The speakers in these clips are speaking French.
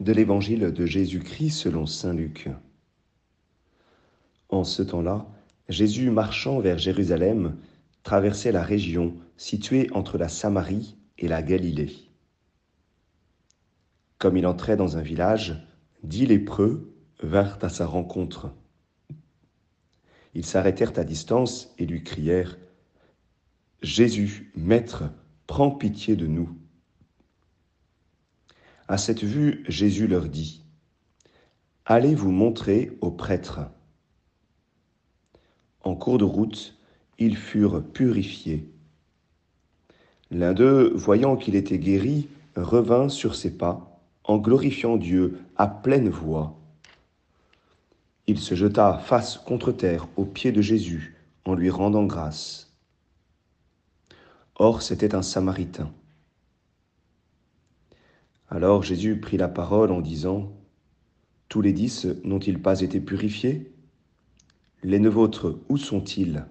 de l'Évangile de Jésus-Christ selon Saint Luc. En ce temps-là, Jésus, marchant vers Jérusalem, traversait la région située entre la Samarie et la Galilée. Comme il entrait dans un village, dix lépreux vinrent à sa rencontre. Ils s'arrêtèrent à distance et lui crièrent Jésus, Maître, prends pitié de nous. À cette vue, Jésus leur dit, Allez vous montrer aux prêtres. En cours de route, ils furent purifiés. L'un d'eux, voyant qu'il était guéri, revint sur ses pas, en glorifiant Dieu à pleine voix. Il se jeta face contre terre aux pieds de Jésus, en lui rendant grâce. Or c'était un Samaritain. Alors Jésus prit la parole en disant, Tous les dix n'ont-ils pas été purifiés? Les neuf autres, où sont-ils?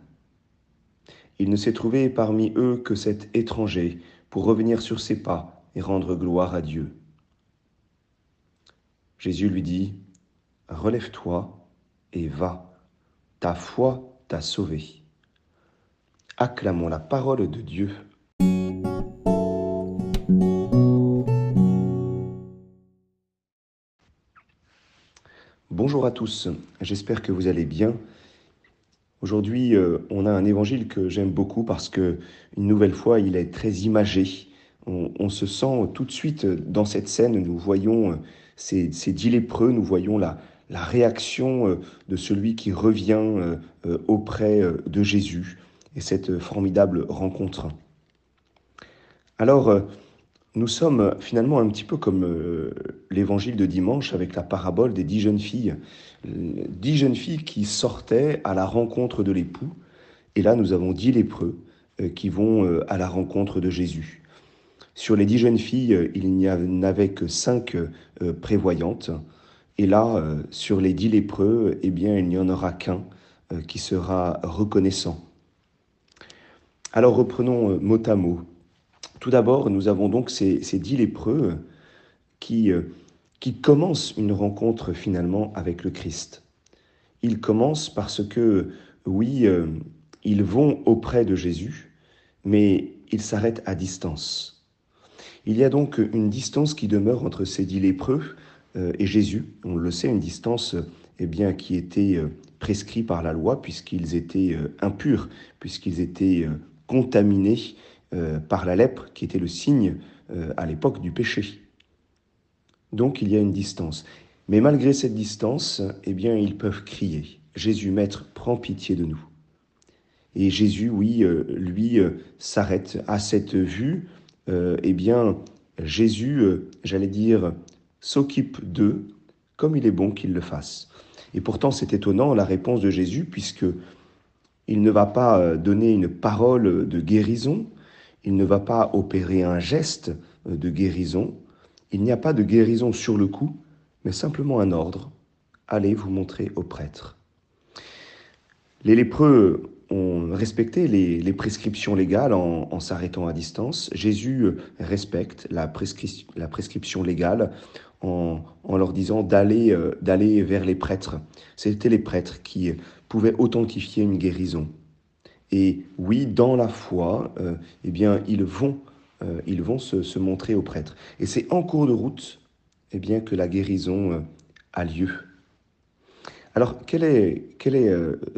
Il ne s'est trouvé parmi eux que cet étranger pour revenir sur ses pas et rendre gloire à Dieu. Jésus lui dit, Relève-toi et va, ta foi t'a sauvé. Acclamons la parole de Dieu. Bonjour à tous, j'espère que vous allez bien. Aujourd'hui, euh, on a un évangile que j'aime beaucoup parce que, une nouvelle fois, il est très imagé. On, se sent tout de suite dans cette scène, nous voyons euh, ces, dix lépreux, nous voyons la, la réaction euh, de celui qui revient auprès de Jésus et cette formidable rencontre. Alors, nous sommes finalement un petit peu comme euh, l'évangile de dimanche avec la parabole des dix jeunes filles. Dix jeunes filles qui sortaient à la rencontre de l'époux. Et là, nous avons dix lépreux euh, qui vont euh, à la rencontre de Jésus. Sur les dix jeunes filles, il n'y en avait que cinq prévoyantes. Et là, sur les dix lépreux, eh bien, il n'y en aura qu'un qui sera reconnaissant. Alors reprenons mot à mot tout d'abord, nous avons donc ces, dix lépreux qui, euh, qui commencent une rencontre finalement avec le Christ. Ils commencent parce que, oui, euh, ils vont auprès de Jésus, mais ils s'arrêtent à distance. Il y a donc une distance qui demeure entre ces dix lépreux euh, et Jésus. On le sait, une distance eh bien, qui était prescrite par la loi puisqu'ils étaient impurs, puisqu'ils étaient contaminés euh, par la lèpre, qui était le signe euh, à l'époque du péché. Donc il y a une distance. Mais malgré cette distance, eh bien, ils peuvent crier Jésus, Maître, prends pitié de nous. Et Jésus, oui, euh, lui, s'arrête à cette vue. eh bien, Jésus, j'allais dire, s'occupe d'eux comme il est bon qu'il le fasse. Et pourtant, c'est étonnant la réponse de Jésus, puisque il ne va pas donner une parole de guérison, il ne va pas opérer un geste de guérison. Il n'y a pas de guérison sur le coup, mais simplement un ordre. Allez vous montrer au prêtre. Les lépreux ont respecté les, prescriptions légales en, s'arrêtant à distance. Jésus respecte la, prescription légale en, leur disant d'aller euh, vers les prêtres. C'était les prêtres qui pouvaient authentifier une guérison. Et oui, dans la foi, euh, eh bien, ils vont, euh, ils vont se, montrer aux prêtres. Et c'est en cours de route eh bien, que la guérison euh, a lieu. Alors, quel est, quel est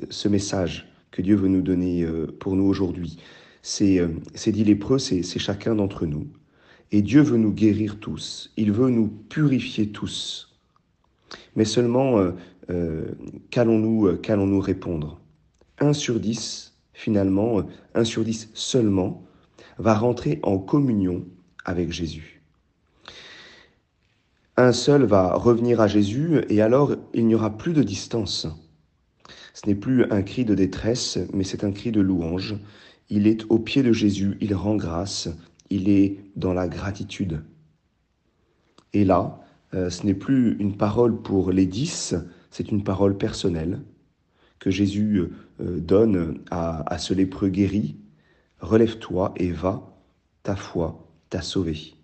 ce message que Dieu veut nous donner pour nous aujourd'hui? C'est dit lépreux, c'est chacun d'entre nous. Et Dieu veut nous guérir tous. Il veut nous purifier tous. Mais seulement, qu'allons-nous répondre? Un sur dix finalement, un sur dix seulement, va rentrer en communion avec Jésus. Un seul va revenir à Jésus et alors il n'y aura plus de distance. Ce n'est plus un cri de détresse, mais c'est un cri de louange. Il est au pied de Jésus, il rend grâce, il est dans la gratitude. Et là, euh, ce n'est plus une parole pour les dix, c'est une parole personnelle que Jésus euh, donne à, ce lépreux guéri, relève-toi et va, ta foi t'a sauvé.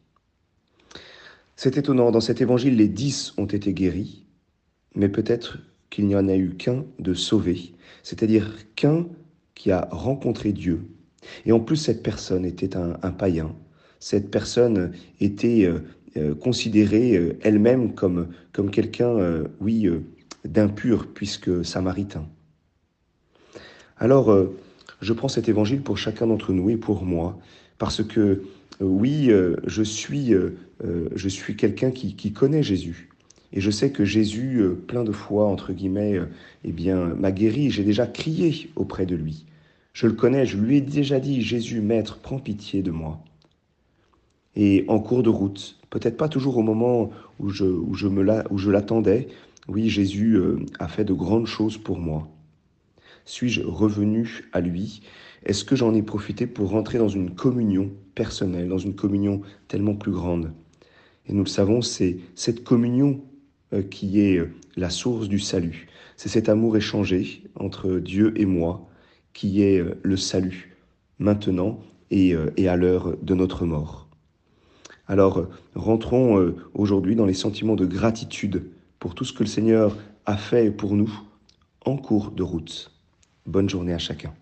C'est étonnant, dans cet évangile, les dix ont été guéris, mais peut-être qu'il n'y en a eu qu'un de sauvé, c'est-à-dire qu'un qui a rencontré Dieu. Et en plus, cette personne était un, païen. Cette personne était euh, euh, considérée elle-même comme, comme quelqu'un, oui, d'impur, puisque samaritain. Alors, je prends cet évangile pour chacun d'entre nous et pour moi, parce que oui, je suis, je suis quelqu'un qui, connaît Jésus. Et je sais que Jésus, euh, plein de fois, entre guillemets, euh, eh bien, m'a guéri. J'ai déjà crié auprès de lui. Je le connais, je lui ai déjà dit, Jésus, Maître, prends pitié de moi. Et en cours de route, peut-être pas toujours au moment où je, l'attendais, oui, Jésus euh, a fait de grandes choses pour moi. Suis-je revenu à lui? Est-ce que j'en ai profité pour rentrer dans une communion personnelle, dans une communion tellement plus grande? Et nous le savons, c'est cette communion euh, qui est euh, la source du salut. C'est cet amour échangé entre Dieu et moi qui est euh, le salut maintenant et, à l'heure de notre mort. Alors rentrons aujourd'hui dans les sentiments de gratitude pour tout ce que le Seigneur a fait pour nous en cours de route. Bonne journée à chacun.